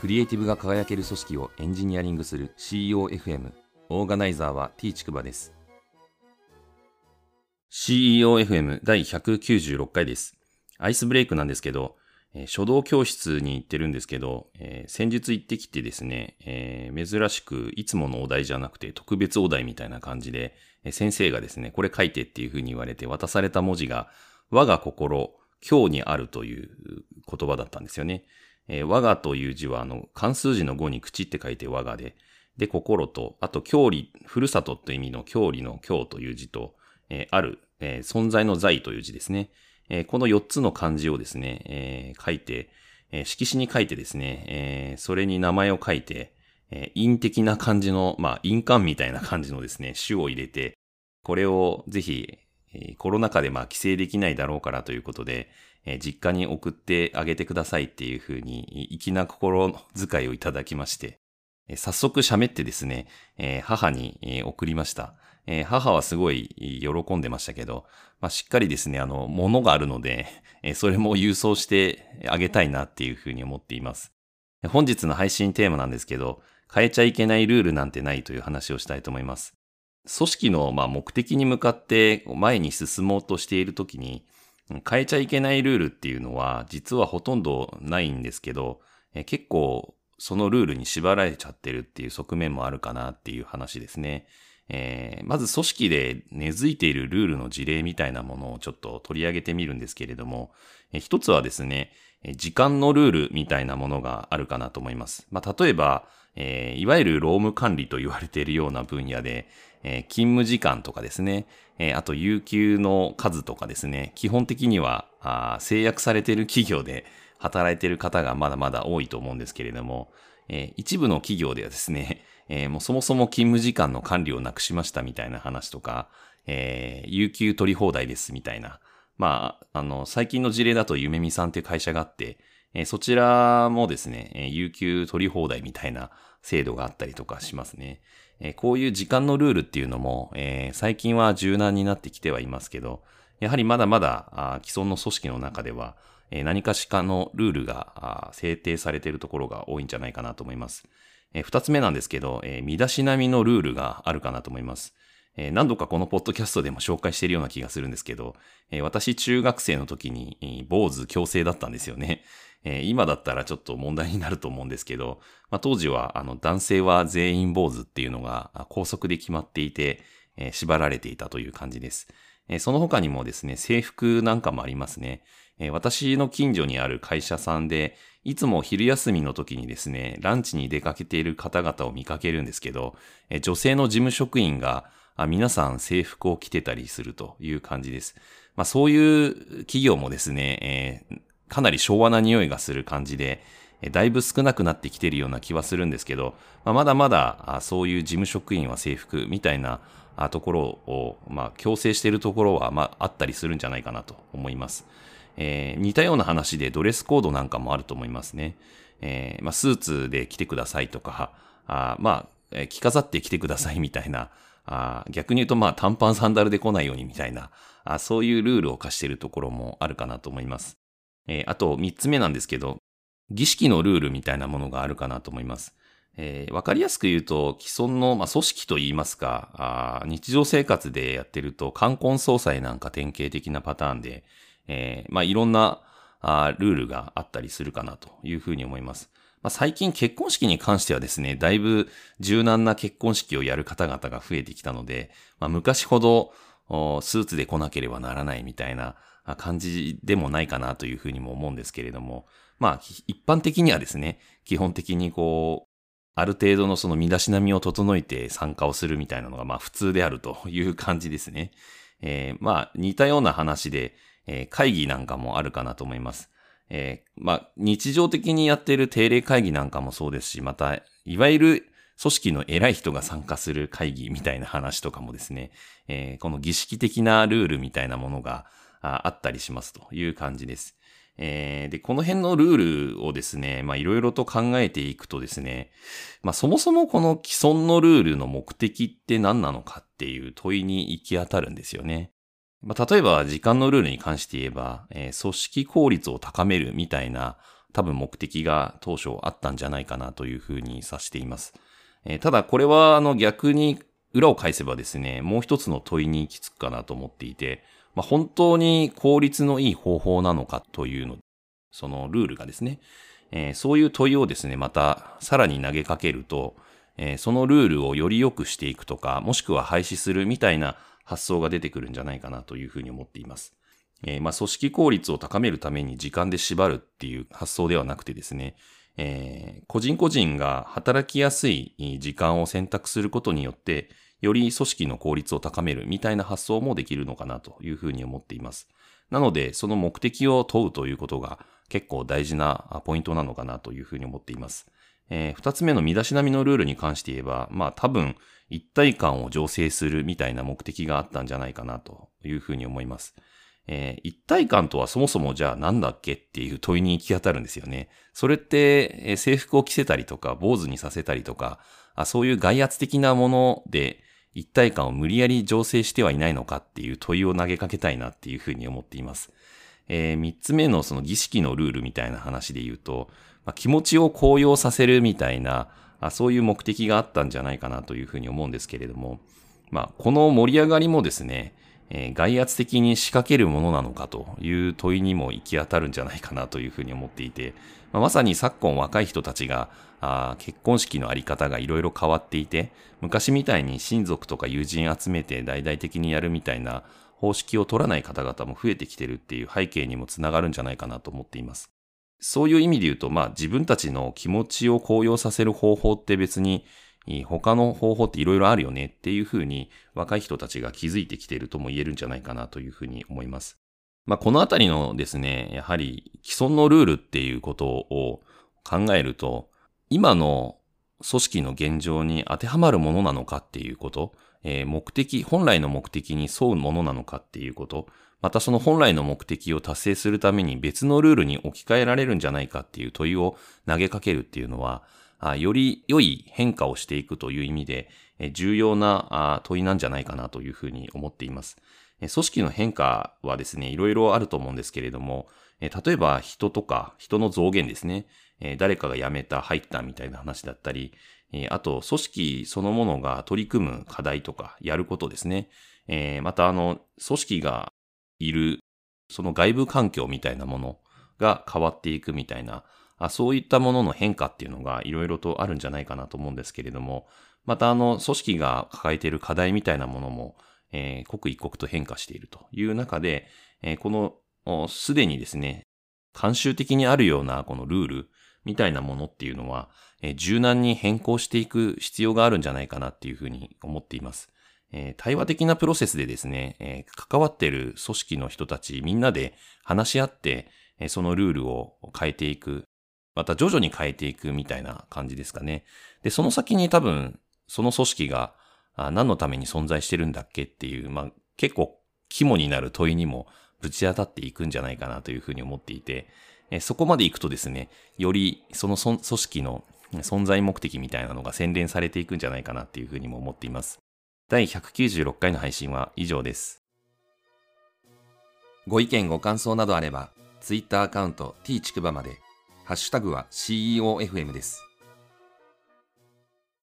クリエイティブが輝ける組織をエンジニアリングする CEOFM オーガナイザーは T ちくばです。CEOFM 第196回です。アイスブレイクなんですけど、えー、書道教室に行ってるんですけど、えー、先日行ってきてですね、えー、珍しくいつものお題じゃなくて特別お題みたいな感じで、え先生がですね、これ書いてっていう風に言われて渡された文字が我が心、今日にあるという言葉だったんですよね。えー、我がという字は、あの、漢数字の語に口って書いて我がで、で、心と、あと、郷里、ふるさとという意味の郷里の郷という字と、えー、ある、えー、存在の在という字ですね。えー、この4つの漢字をですね、えー、書いて、えー、色紙に書いてですね、えー、それに名前を書いて、えー、陰的な感じの、まあ、印鑑みたいな感じのですね、種を入れて、これをぜひ、えコロナ禍でまあ帰省できないだろうからということで、え実家に送ってあげてくださいっていうふうに、粋な心遣いをいただきまして、え早速喋ってですね、え母に、え送りました。え母はすごい喜んでましたけど、まあ、しっかりですね、あの、物があるので、えそれも郵送してあげたいなっていうふうに思っています。本日の配信テーマなんですけど、変えちゃいけないルールなんてないという話をしたいと思います。組織のま目的に向かって前に進もうとしているときに、変えちゃいけないルールっていうのは実はほとんどないんですけど、結構そのルールに縛られちゃってるっていう側面もあるかなっていう話ですね。えー、まず組織で根付いているルールの事例みたいなものをちょっと取り上げてみるんですけれども、えー、一つはですね、時間のルールみたいなものがあるかなと思います。まあ、例えば、えー、いわゆる労務管理と言われているような分野で、えー、勤務時間とかですね、えー、あと有給の数とかですね、基本的にはあ制約されている企業で働いている方がまだまだ多いと思うんですけれども、えー、一部の企業ではですね、えー、もうそもそも勤務時間の管理をなくしましたみたいな話とか、えー、有給取り放題ですみたいな。まあ、あの、最近の事例だとゆめみさんっていう会社があって、え、そちらもですね、え、有給取り放題みたいな制度があったりとかしますね。えこういう時間のルールっていうのも、え、最近は柔軟になってきてはいますけど、やはりまだまだ既存の組織の中では、え、何かしかのルールが制定されているところが多いんじゃないかなと思います。え、二つ目なんですけど、えー、身だしなみのルールがあるかなと思います。え、何度かこのポッドキャストでも紹介しているような気がするんですけど、え、私中学生の時に、坊主強制だったんですよね。えー、今だったらちょっと問題になると思うんですけど、まあ、当時はあの男性は全員坊主っていうのが高速で決まっていて、えー、縛られていたという感じです。えー、その他にもですね、制服なんかもありますね。え私の近所にある会社さんで、いつも昼休みの時にですね、ランチに出かけている方々を見かけるんですけど、え女性の事務職員があ皆さん制服を着てたりするという感じです。まあそういう企業もですね、えー、かなり昭和な匂いがする感じで、だいぶ少なくなってきてるような気はするんですけど、まあ、まだまだそういう事務職員は制服みたいなところを、まあ、強制しているところは、まあ、あったりするんじゃないかなと思います。えー、似たような話でドレスコードなんかもあると思いますね。えー、まあ、スーツで来てくださいとか、あまあ、着飾って来てくださいみたいな、あ逆に言うと、まあ、短パンサンダルで来ないようにみたいな、あそういうルールを課しているところもあるかなと思います。えー、あと三つ目なんですけど、儀式のルールみたいなものがあるかなと思います。えー、わかりやすく言うと、既存の、まあ、組織といいますかあ、日常生活でやってると、冠婚葬祭なんか典型的なパターンで、えー、まあ、いろんなあルールがあったりするかなというふうに思います。まあ、最近結婚式に関してはですね、だいぶ柔軟な結婚式をやる方々が増えてきたので、まあ、昔ほどスーツで来なければならないみたいな感じでもないかなというふうにも思うんですけれども、まあ、一般的にはですね、基本的にこう、ある程度のその身だしなみを整えて参加をするみたいなのがまあ普通であるという感じですね。えー、まあ似たような話で、えー、会議なんかもあるかなと思います。えー、まあ日常的にやっている定例会議なんかもそうですし、またいわゆる組織の偉い人が参加する会議みたいな話とかもですね、えー、この儀式的なルールみたいなものがあったりしますという感じです。えー、で、この辺のルールをですね、まあいろいろと考えていくとですね、まあそもそもこの既存のルールの目的って何なのかっていう問いに行き当たるんですよね。まあ例えば時間のルールに関して言えば、えー、組織効率を高めるみたいな多分目的が当初あったんじゃないかなというふうに指しています。えー、ただこれはあの逆に裏を返せばですね、もう一つの問いに行き着くかなと思っていて、まあ、本当に効率のいい方法なのかというの、そのルールがですね、えー、そういう問いをですね、またさらに投げかけると、えー、そのルールをより良くしていくとか、もしくは廃止するみたいな発想が出てくるんじゃないかなというふうに思っています。えー、まあ、組織効率を高めるために時間で縛るっていう発想ではなくてですね、えー、個人個人が働きやすい時間を選択することによって、より組織の効率を高めるみたいな発想もできるのかなというふうに思っています。なので、その目的を問うということが結構大事なポイントなのかなというふうに思っています。えー、二つ目の身だしなみのルールに関して言えば、まあ多分一体感を醸成するみたいな目的があったんじゃないかなというふうに思います。えー、一体感とはそもそもじゃあなんだっけっていう問いに行き当たるんですよね。それって、えー、制服を着せたりとか、坊主にさせたりとかあ、そういう外圧的なもので一体感を無理やり醸成してはいないのかっていう問いを投げかけたいなっていうふうに思っています。えー、三つ目のその儀式のルールみたいな話で言うと、まあ、気持ちを高揚させるみたいなあ、そういう目的があったんじゃないかなというふうに思うんですけれども、まあ、この盛り上がりもですね、えー、外圧的に仕掛けるものなのかという問いにも行き当たるんじゃないかなというふうに思っていて、まあ、まさに昨今若い人たちがあ結婚式のあり方がいろいろ変わっていて、昔みたいに親族とか友人集めて大々的にやるみたいな方式を取らない方々も増えてきてるっていう背景にもつながるんじゃないかなと思っています。そういう意味で言うと、まあ自分たちの気持ちを高揚させる方法って別に他の方法っていろいろあるよねっていうふうに若い人たちが気づいてきているとも言えるんじゃないかなというふうに思います。まあこのあたりのですね、やはり既存のルールっていうことを考えると、今の組織の現状に当てはまるものなのかっていうこと、えー、目的、本来の目的に沿うものなのかっていうこと、またその本来の目的を達成するために別のルールに置き換えられるんじゃないかっていう問いを投げかけるっていうのは、より良い変化をしていくという意味で、重要な問いなんじゃないかなというふうに思っています。組織の変化はですね、いろいろあると思うんですけれども、例えば人とか人の増減ですね、誰かが辞めた、入ったみたいな話だったり、あと組織そのものが取り組む課題とかやることですね。またあの、組織がいる、その外部環境みたいなものが変わっていくみたいな、あそういったものの変化っていうのがいろいろとあるんじゃないかなと思うんですけれども、またあの、組織が抱えている課題みたいなものも、えー、刻一刻と変化しているという中で、えー、この、すでにですね、慣習的にあるようなこのルールみたいなものっていうのは、えー、柔軟に変更していく必要があるんじゃないかなっていうふうに思っています。えー、対話的なプロセスでですね、えー、関わっている組織の人たちみんなで話し合って、えー、そのルールを変えていく。また徐々に変えていくみたいな感じですかね。で、その先に多分、その組織が何のために存在してるんだっけっていう、まあ、結構肝になる問いにもぶち当たっていくんじゃないかなというふうに思っていて、えそこまで行くとですね、よりその組織の存在目的みたいなのが洗練されていくんじゃないかなっていうふうにも思っています。第196回の配信は以上です。ご意見ご感想などあれば、Twitter アカウント t ちくばまで、ハッシュタグは CEOFM です。